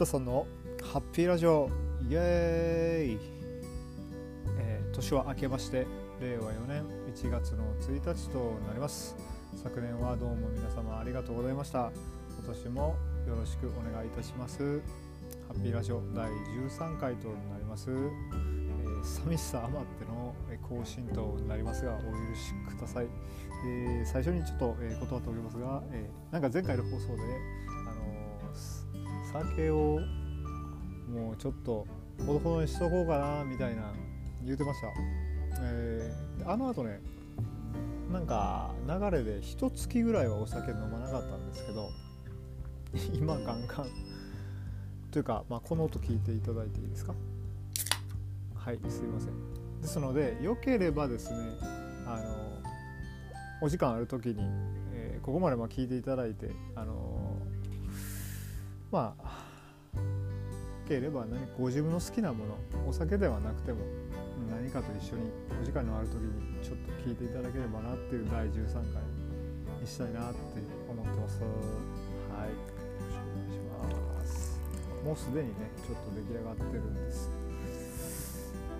田さんのハッピーラジオイエーイ、えー年は明けまして令和4年1月の1日となります。昨年はどうも皆様ありがとうございました。今年もよろしくお願いいたします。ハッピーラジオ第13回となります、えー寂しさ余っての更新となりますがお許しください、えー最初にちょっと、えー断っておきますが、えーなんか前回の放送で酒をもうちょっとほどほどにしとこうかなみたいな言うてました、えーあの後ねなんか流れで一月ぐらいはお酒飲まなかったんですけど 今ガンガン。というか、まあ、この音聞いていただいていいですか？はいすいません。ですのでよければですねあのお時間ある時に、えーここまでま聞いていただいてあのまあければ何ご自分の好きなものお酒ではなくても何かと一緒にお時間のある時にちょっと聞いていただければなっていう第13回にしたいなって思ってます。はい。よろしくお願いします。もうすでにねちょっと出来上がってるんです。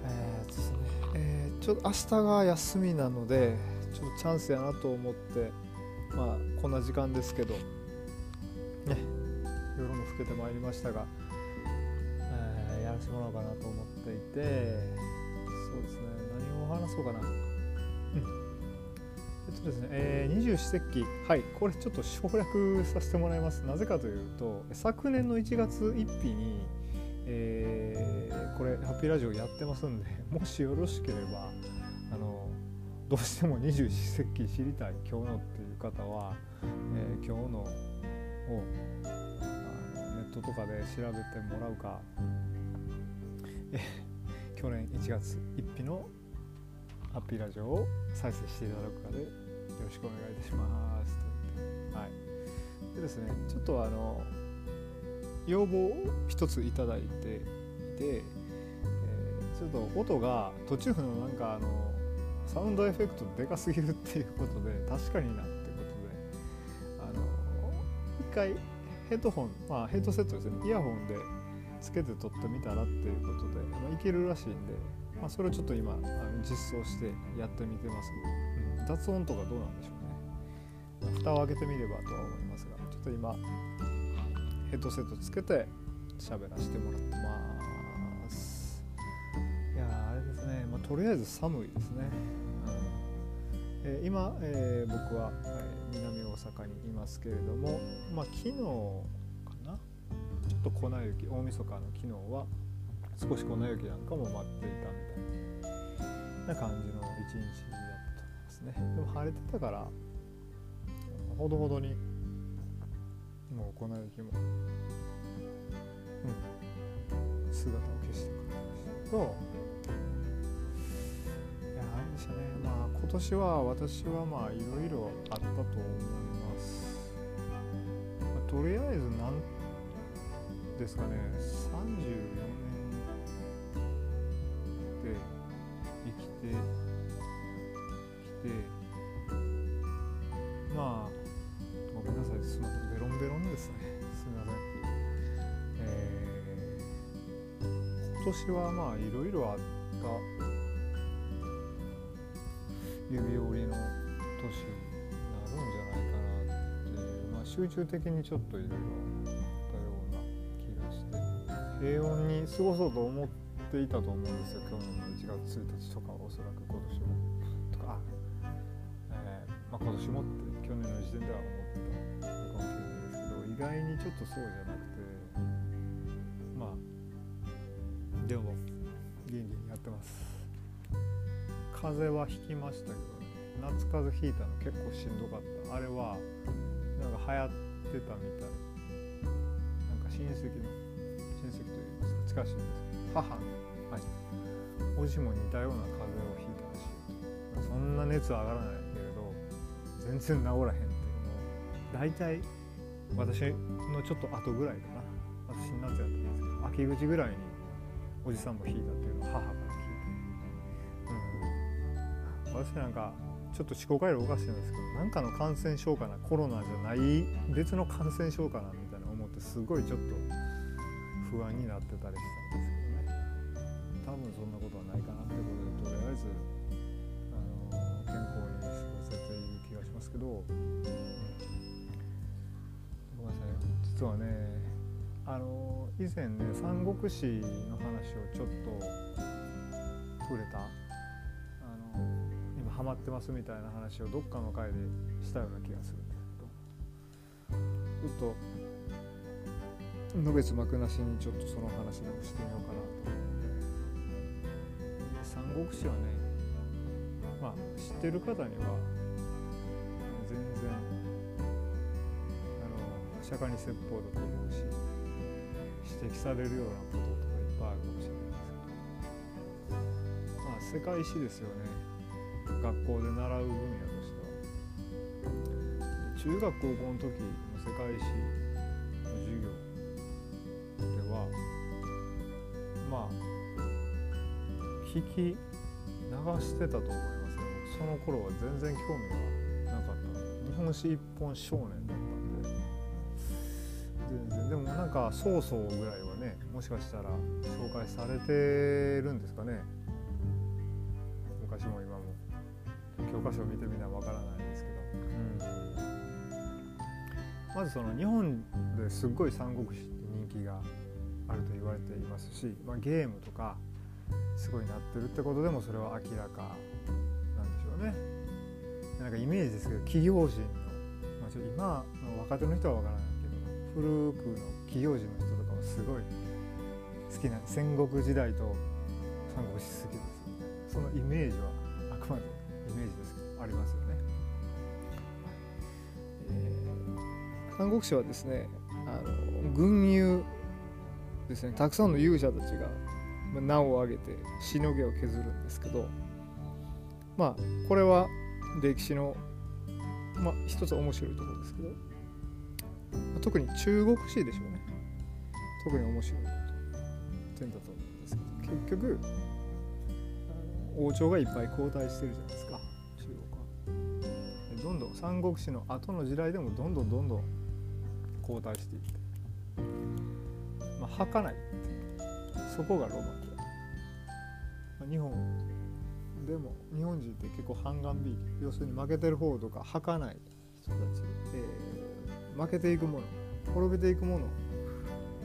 えーですねえーちょっと明日が休みなのでちょっとチャンスやなと思ってまあこんな時間ですけどね夜も更けてまいりましたが、えーやらせてもらおうかなと思っていてそうですね。何を話そうかな。うん。えっとですね、えー二十四節気。はい。これちょっと省略させてもらいます。なぜかというと昨年の1月1日にえーこれハッピーラジオやってますんで もしよろしければあのどうしても二十四節気知りたい今日のっていう方は、えー今日のをットとかで調べてもらうか、え 去年1月1日のハッピーラジオを再生していただくかでよろしくお願いいたします。とはい。でですねちょっとあの要望を一ついただいていて、えーちょっと音が途中のなんかあのサウンドエフェクトでかすぎるっていうことで確かになってことであの一回ヘッドホンまあヘッドセットですね。イヤホンでつけて撮ってみたらっていうことで、まあ、いけるらしいんで、まあ、それをちょっと今あの実装してやってみてます、うん、雑音とかどうなんでしょうね。蓋を開けてみればとは思いますがちょっと今ヘッドセットつけて喋らせてもらってます。いやーあれですね、まあ、とりあえず寒いですね、えー今、えー僕は、え南大阪にいますけれども、まあ、昨日かな？ちょっと粉雪大晦日の昨日は少し粉雪なんかも待っていたみたいな感じの一日だったですね。でも晴れてたからほどほどにもう粉雪も、うん、姿を消してくれました。といやあれでしたね。まあ今年は私はまあいろいろあったと思います、まあとりあえずなんですかね。34年で生きてきてまあごめんなさい。すみません。ベロンベロンですね。すみません。えー今年はまあいろいろあった指折りの年になるんじゃないかなっていう、まあ、集中的にちょっといろいろあったような気がして平穏に過ごそうと思っていたと思うんですよ去年の1月1日とかおそらく今年もとか、あえーまあ、今年もって去年の時点では思ったのかもしれないですけど意外にちょっとそうじゃなくてまあでも元気にやってます。風邪はひきましたけどね夏風邪ひいたの結構しんどかった。あれはなんか流行ってたみたいなんか親戚の親戚といいますか近しいんですけど母のはいおじも似たような風邪をひいたらしいそんな熱は上がらないけれど全然治らへんっていうのを大体私のちょっと後ぐらいかな。私夏やったんですけど秋口ぐらいにおじさんもひいたっていうのを母から。私なんかちょっと思考回路おかしいんですけど何かの感染症かなコロナじゃない別の感染症かなみたいな思ってすごいちょっと不安になってたりしたんですけどね。多分そんなことはないかなってことでとりあえずあの健康に過ごせている気がしますけど、ごめんなさい実はねあの以前ね三国志の話をちょっと触れたハマってますみたいな話をどっかの回でしたような気がする。んですけどちょっとのべつ幕なしにちょっとその話でもしてみようかなと。三国志はねまあ知ってる方には全然あの釈迦に説法だと思うし指摘されるようなこととかいっぱいあるかもしれないですけど。まあ世界史ですよね。学校で習う分野としては。中学高校の時の世界史の授業ではまあ聞き流してたと思いますよ。その頃は全然興味がなかった。日本史一本少年だったんで。全然。でもなんかそうそうぐらいはねもしかしたら紹介されてるんですかね。科書を見てみなわからないですけど、うん、まずその日本ですっごい三国志って人気があると言われていますし、まあ、ゲームとかすごいなってるってことでもそれは明らかなんでしょうね。なんかイメージですけど企業人の、まあ、ちょ今の若手の人は分からないけど古くの企業人の人とかもすごい好きな戦国時代と三国志好きです。そのイメージはありますよね。えー、三国志はですねあの軍友ですねたくさんの勇者たちが名を挙げてしのぎを削るんですけどまあこれは歴史のまあ一つ面白いところですけど特に中国史でしょうね特に面白い点だと思うんですけど結局王朝がいっぱい交代してるじゃないですかどんどん三国志の後の時代でもどんどんどんどん交代していってまあ、吐かない。そこがロマンで、まあ、日本でも日本人って結構半眼美要するに負けてる方とか吐かない人たち、えー、負けていくもの滅びていくもの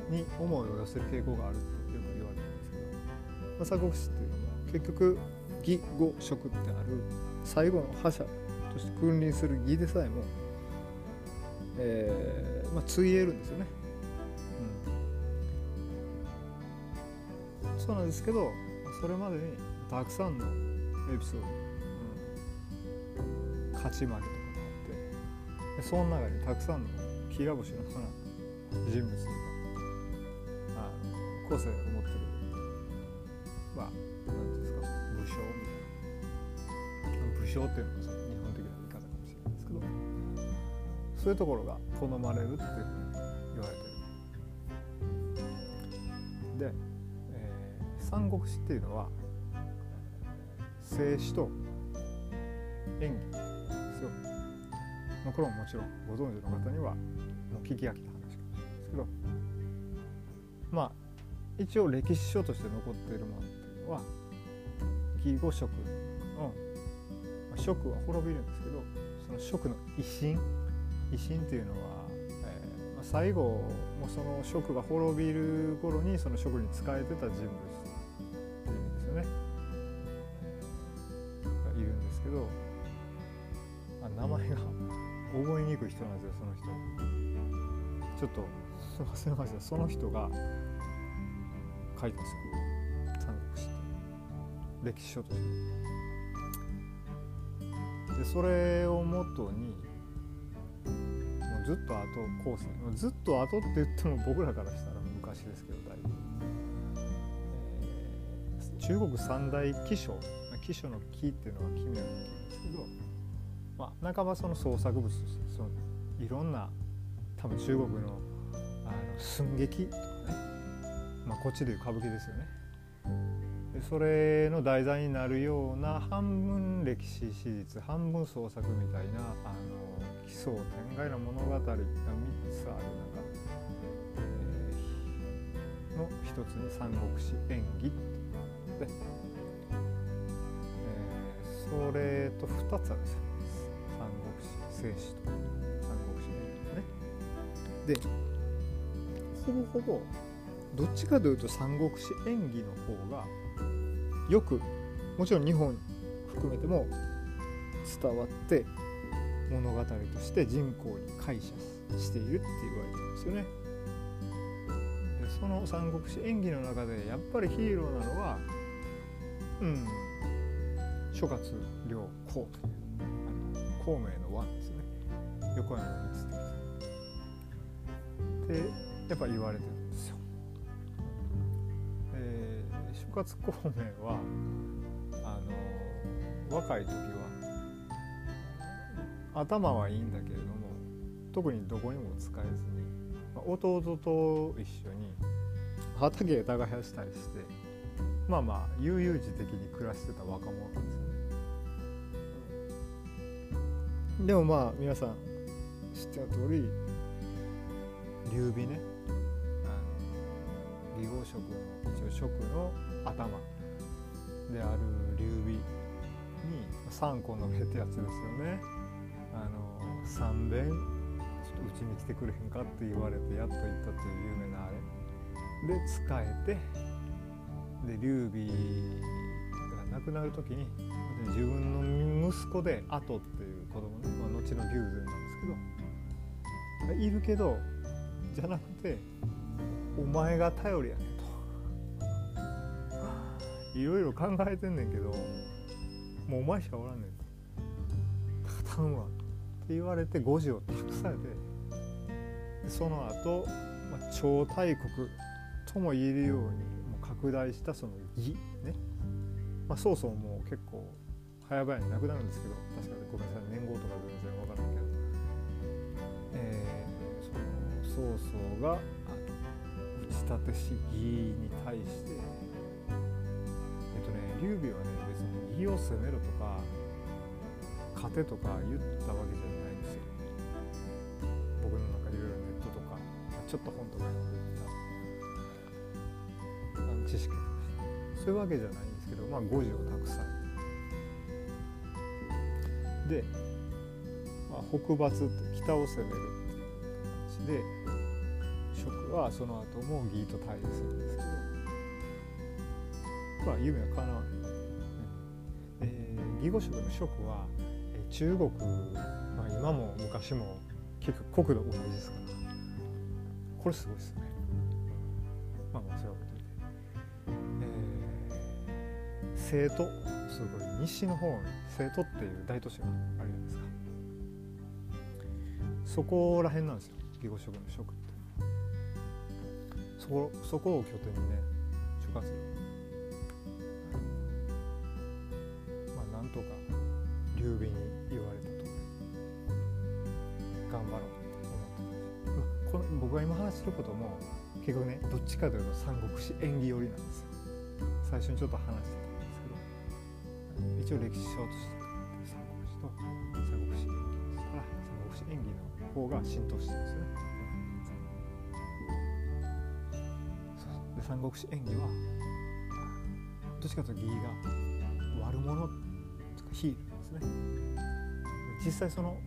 に思いを寄せる傾向があるってよく言われるんですけど、まあ、三国志っていうのは結局義語職ってある。最後の覇者。として君臨する義でさえも、えーまあ、ついえるんですよね。うん。そうなんですけどそれまでにたくさんのエピソード、うん、勝ち負けとかがあってその中にたくさんのきら星のような人物とかあの個性を持ってるまあ何ですか武将みたいな。武将っていうのが日そういうところが好まれるっていうふうに言われてる。で三国志っていうのは静止と演技ですよ。まあ、これももちろんご存知の方にはもう聞き飽きた話かもしれないですけど。まあ一応歴史書として残っているものっていうのは義語職。の、まあ、職は滅びるんですけどその職の威信威信っていうのは、えーまあ、最後もその職が滅びる頃にその職に仕えてた人物っていうんですよね。がいるんですけどあ名前が覚えにくい人なんですよその人。ちょっと忘れましたその人が書いてますよ。三国志歴史書として。でそれをもとにずっと後後世。ずっと後って言っても僕らからしたら昔ですけどだいぶ。中国三大気象。気象の木っていうのは奇妙な木ですけど、まあ、半ばその創作物としてそのいろんな多分中国のあの寸劇とかね、まあ、こっちでいう歌舞伎ですよね。でそれの題材になるような半分歴史史実半分創作みたいなあの奇想天外な物語が3つある中、えの一つに三国志演義っていうので、えー、それと2つあるんですよ三国志静止と三国志演義ね。でほぼほぼどっちかというと三国志演義の方がよくもちろん日本含めても伝わって物語として人口に解釈しているって言われてるんですよね。でその三国志演義の中でやっぱりヒーローなのはうん諸葛亮孔という孔明の輪ですね横山光輝ってやっぱ言われてるんですよ。えー、諸葛孔明はあの若い時は頭はいいんだけれども特にどこにも使えずに、まあ、弟と一緒に畑耕したりしてまあまあ悠々自適に暮らしてた若者なんですよね。でもまあ皆さん知っての通り劉備ね義号職の一応職の頭である劉備に3個の目ってやつですよね。3遍ちょっとうちに来てくれへんかって言われてやっと行ったという有名なあれ。で仕えてで劉備が亡くなる時に自分の息子でアトっていう子供ね、まあ、後の牛前なんですけどいるけどじゃなくてお前が頼りやねと。いろいろ考えてんねんけどもうお前しかおらんねん。頼むわ。言われて誤字を託されてその後、まあ、超大国とも言えるようにもう拡大したその義ね、まあ、曹操も結構早々になくなるんですけど確かにごめんなさい年号とか全然分からんけど、えー、その曹操が打ち立てし義に対して。えっとね劉備はね別に義を責めろとか勝てとか言ったわけじゃないんですよ僕の中いろいろネットとかちょっと本とか読んでたあの知識そういうわけじゃないんですけどまあ誤字をたくさんで、まあ、北伐って北を攻めるっていう形で蜀はその後も義と対峙するんですけどまあ夢は叶わない、えー、義語職の蜀は中国、まあ、今も昔も結局国土同じですから。これすごいですね、まあまあそれはことで、えー、生徒すごい西の方に生徒っていう大都市があるじゃないですか。そこら辺なんですよ。義語職の職って。そこそこを拠点にね諸活動こ僕が今話してることも結局ねどっちかというと三国志演義寄りなんですよ。最初にちょっと話してたんですけど。一応歴史書として三国志と三国志演義ですから三国志演義の方が浸透してるんですねで三国志演義はどっちかというと義が悪者とかヒールですね。実際その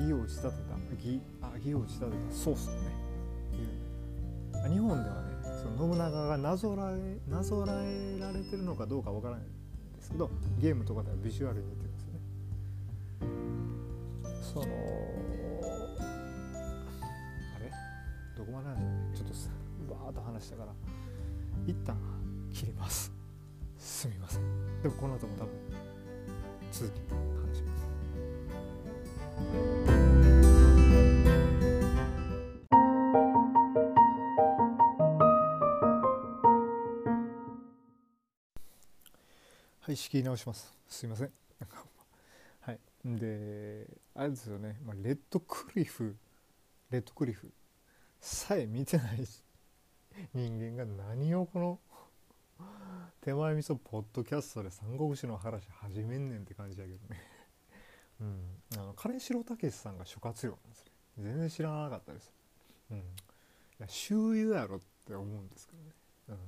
義を打ち立てた義あ義を打ち立てた。ソースをね。日本ではねその信長がなぞらえなぞらえられてるのかどうかわからないんですけどゲームとかではビジュアルに似てるんですよね。そのあれ？どこまでなんでちょっとバーッと話したから一旦切ります。すみません。でもこの後も多分続きはい、仕切り直します。すいません。はい。で、あれですよね、まあ、レッドクリフ、レッドクリフさえ見てない人間が何をこの手前味噌ポッドキャストで三国志の話始めんねんって感じだけどね。うん。あの金城武さんが諸葛亮なんですね。全然知らなかったです。うん。いや周遊やろって思うんですけどね、うん。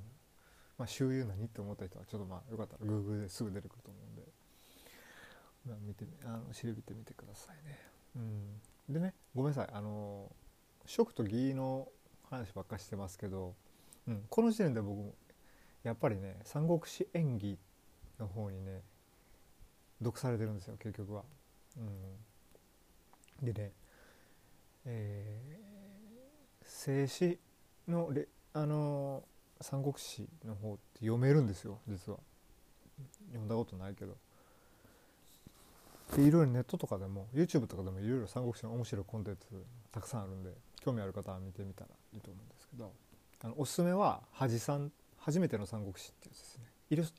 まあ、周遊何って思った人はちょっとまあよかったら Google ですぐ出てくると思うんで、まあ、見てあの調べてみてくださいね、うん、でねごめんなさい。あの食と義の話ばっかしてますけど、うん、この時点で僕もやっぱりね「三国志演義」の方にね読されてるんですよ結局は。うん、でね、えー、静止のレあのー、三国志の方って読めるんですよ実は。読んだことないけど。でいろいろネットとかでも YouTube とかでもいろいろ三国志の面白いコンテンツたくさんあるんで興味ある方は見てみたらいいと思うんですけどあのおすすめは「恥さん初めての三国志」っていうやつですね。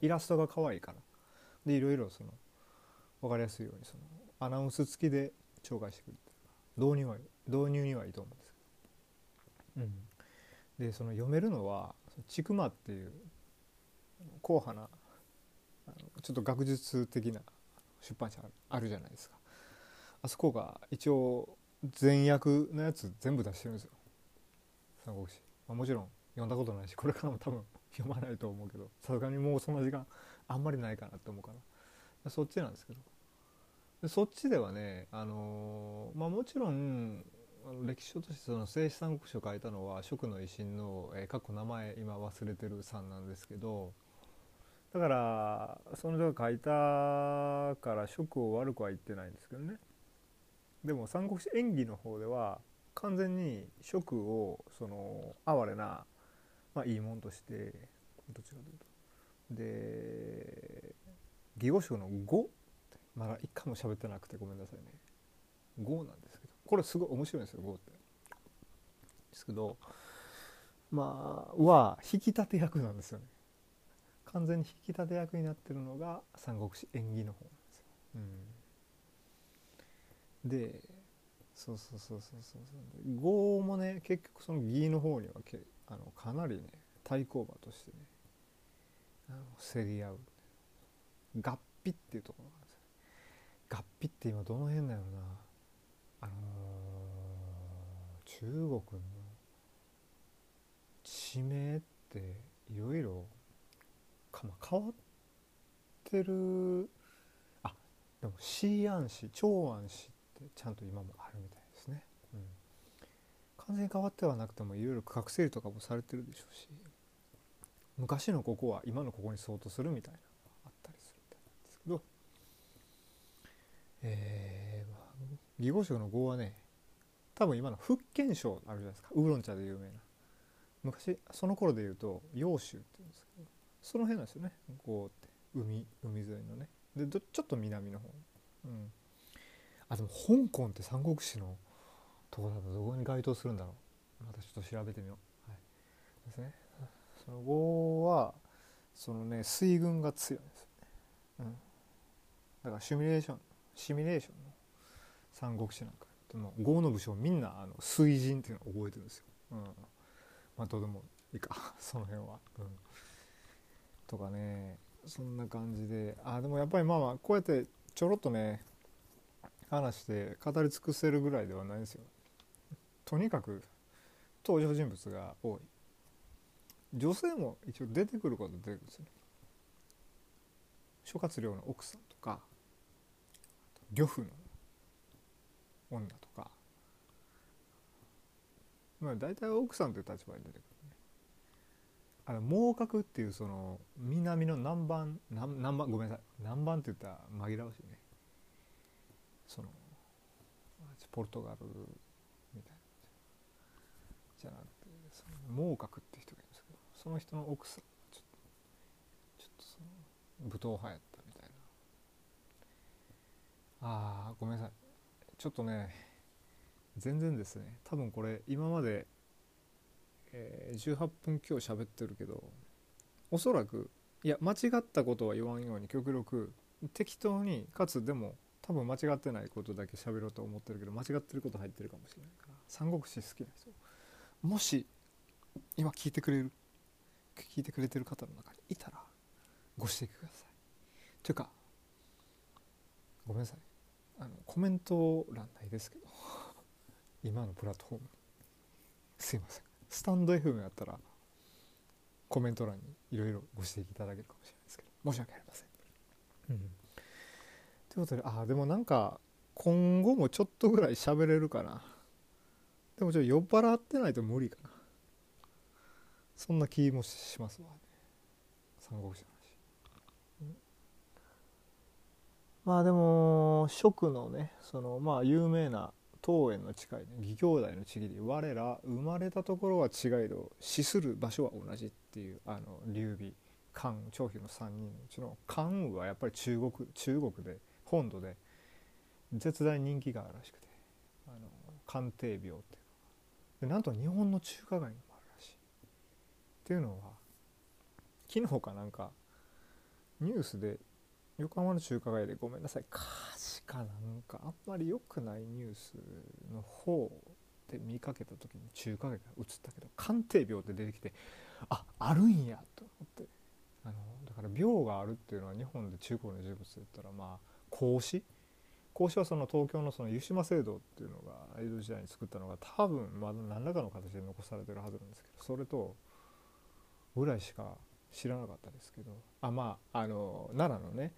イラストが可愛いから。でいろいろその分かりやすいようにそのアナウンス付きで紹介してくれて導入は導入にはいいと思うんですけど、うん、でその読めるのは「ちくま」っていう硬派なちょっと学術的な出版社あるじゃないですか。あそこが一応全訳のやつ全部出してるんですよ。三国志、まあ、もちろん読んだことないしこれからも多分 読まないと思うけどさすがにもうそんな時間あんまりないかなって思うからそっちなんですけど。でそっちではね、あのー、まあ、もちろん歴史書としてその聖史三国志を書いたのは蜀の維新の、えー、過去名前今忘れてるさんなんですけどだからその人が書いたから蜀を悪くは言ってないんですけどね。でも三国志演義の方では完全に蜀をその哀れな、まあ、いいもんとしてどっちかというと。で義語書の「語」まだ一回も喋ってなくてごめんなさいね。GO なんですこれすごい面白いんですよ GO ってですけどまあは引き立て役なんですよね。完全に引き立て役になってるのが三国志演義の方。なんですよ、うん、でそうそうそうそうそう。そう語もね結局その義の方にはけあのかなりね対抗馬としてねあの競り合う。合皮っていうところが合皮って今どの辺だよな。あのー、中国の地名っていろいろ変わってるあでも西安市長安市ってちゃんと今もあるみたいですね、うん、完全に変わってはなくてもいろいろ区画整理とかもされてるでしょうし昔のここは今のここに相当するみたいなのがあったりするみたいなんですけどえー、義語賞の語はね多分今の福建省あるじゃないですか。ウーロン茶で有名な。昔その頃で言うと揚州っていうんですけどその辺なんですよね。語って。海海沿いのね。でちょっと南の方。うん。あでも香港って三国志のとこだとどこに該当するんだろう。またちょっと調べてみよう、はい、ですね。その語はそのね水軍が強いんですよね。うん。だからシミュレーションシミュレーションの三国志なんかでも豪の武将みんなあの水神っていうのを覚えてるんですよ、うん、まあどうでもいいか。その辺は、うん、とかね。そんな感じで。あでもやっぱりまあまあこうやってちょろっとね話して語り尽くせるぐらいではないですよ。とにかく登場人物が多い。女性も一応出てくること出てくるんですよ。諸葛亮の奥さんとか漁夫の女とか。まあ大体奥さんという立場に出てくるね。あの猛角っていうその南の南蛮南南蛮ごめんなさい。南蛮って言ったら紛らわしいね。そのポルトガルみたいなじ。ゃなくてその猛角って人がいるんですけどその人の奥さんちょっとちょっとその武闘派やったみたいな。ああごめんなさい。ちょっとね全然ですね。多分これ今まで、えー、18分今日喋ってるけどおそらくいや間違ったことは言わんように極力適当にかつでも多分間違ってないことだけ喋ろうと思ってるけど間違ってること入ってるかもしれないから三国志好きなんですよもし今聞いてくれる聞いてくれてる方の中にいたらご指摘ください。というかごめんなさい。あのコメント欄ないですけど。今のプラットフォーム。すいません。スタンド FM やったらコメント欄にいろいろご指摘いただけるかもしれないですけど。申し訳ありません。うん、ということであでもなんか今後もちょっとぐらい喋れるかな。でもちょっと酔っ払ってないと無理かな。そんな気もしますわね。三国志の話、うん、まあでも蜀のねそのまあ有名な東園の近い、ね、義兄弟の地義で我ら生まれたところは違いど死する場所は同じっていうあの劉備関羽張飛の3人のうちの関羽はやっぱり中国中国で本土で絶大人気があるらしくてあの鑑定病っていうでなんと日本の中華街にもあるらしいっていうのは昨日かなんかニュースで横浜の中華街でごめんなさい。確かなんかあんまり良くないニュースの方で見かけた時に中華街が映ったけど鑑定病って出てきてああるんやと思って。あのだから病があるっていうのは日本で中国の人物で言ったらまあ孔子？孔子はその東京のその湯島聖堂っていうのが江戸時代に作ったのが多分まだ何らかの形で残されてるはずなんですけどそれとぐらいしか知らなかったですけど。あまああの奈良のね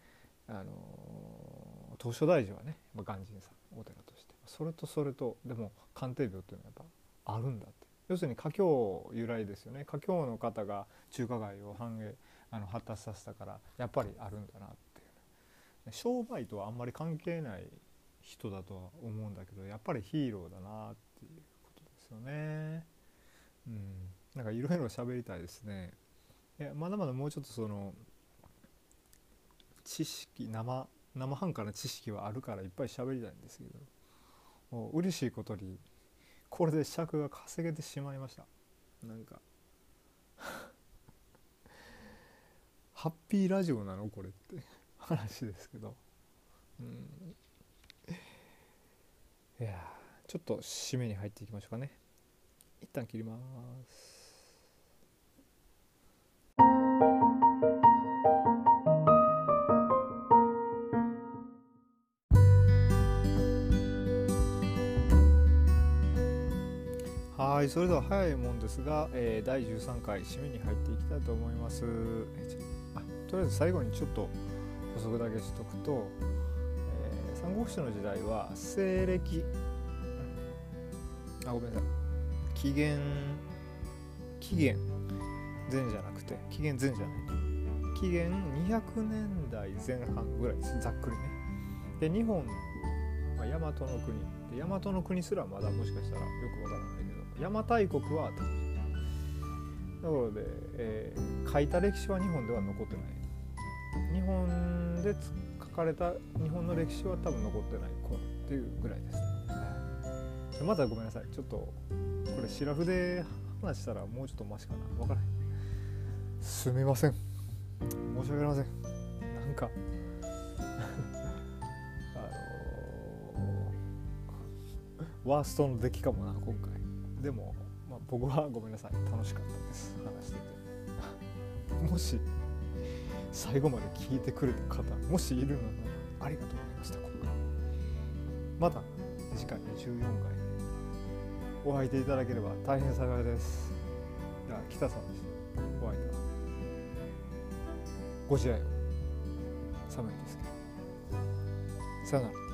あの東照大寺はね鑑真さんお寺として。それとそれとでも鑑定病っていうのはやっぱあるんだって。要するに華僑由来ですよね。華僑の方が中華街を繁栄あの発達させたからやっぱりあるんだなっていう、商売とはあんまり関係ない人だとは思うんだけどやっぱりヒーローだなっていうことですよね。うん、なんかいろいろ喋りたいですね。いやまだまだもうちょっとその知識生生半可な知識はあるからいっぱい喋りたいんですけどもう嬉しいことにこれで尺が稼げてしまいました。なんか。ハッピーラジオなのこれって話ですけど。うん。いやちょっと締めに入っていきましょうかね。一旦切ります。はいそれでは早いもんですが、えー、第13回締めに入っていきたいと思います。あとりあえず最後にちょっと補足だけしとくと、えー、三国志の時代は西暦あごめんなさい。紀元紀元前じゃなくて紀元前じゃない。紀元200年代前半ぐらいです。ざっくりね。で日本、まあ、大和の国。で大和の国すらまだもしかしたらよくわからない邪馬台国はところで、えー、書いた歴史は日本では残ってない。日本で書かれた日本の歴史は多分残ってない頃っていうぐらいです、ね、まだごめんなさい。ちょっとこれシラフで話したらもうちょっとマシかな。分からないすみません。申し訳ありません。なんか。あのー、ワーストの出来かもな今回でも、まあ、僕はごめんなさい。楽しかったです。話しててもし最後まで聞いてくれた方もしいるのならありがとうございました。今回また次回14回お会いていただければ大変幸いです。では北さんですお会いいたご自愛を寒いですけどさよなら。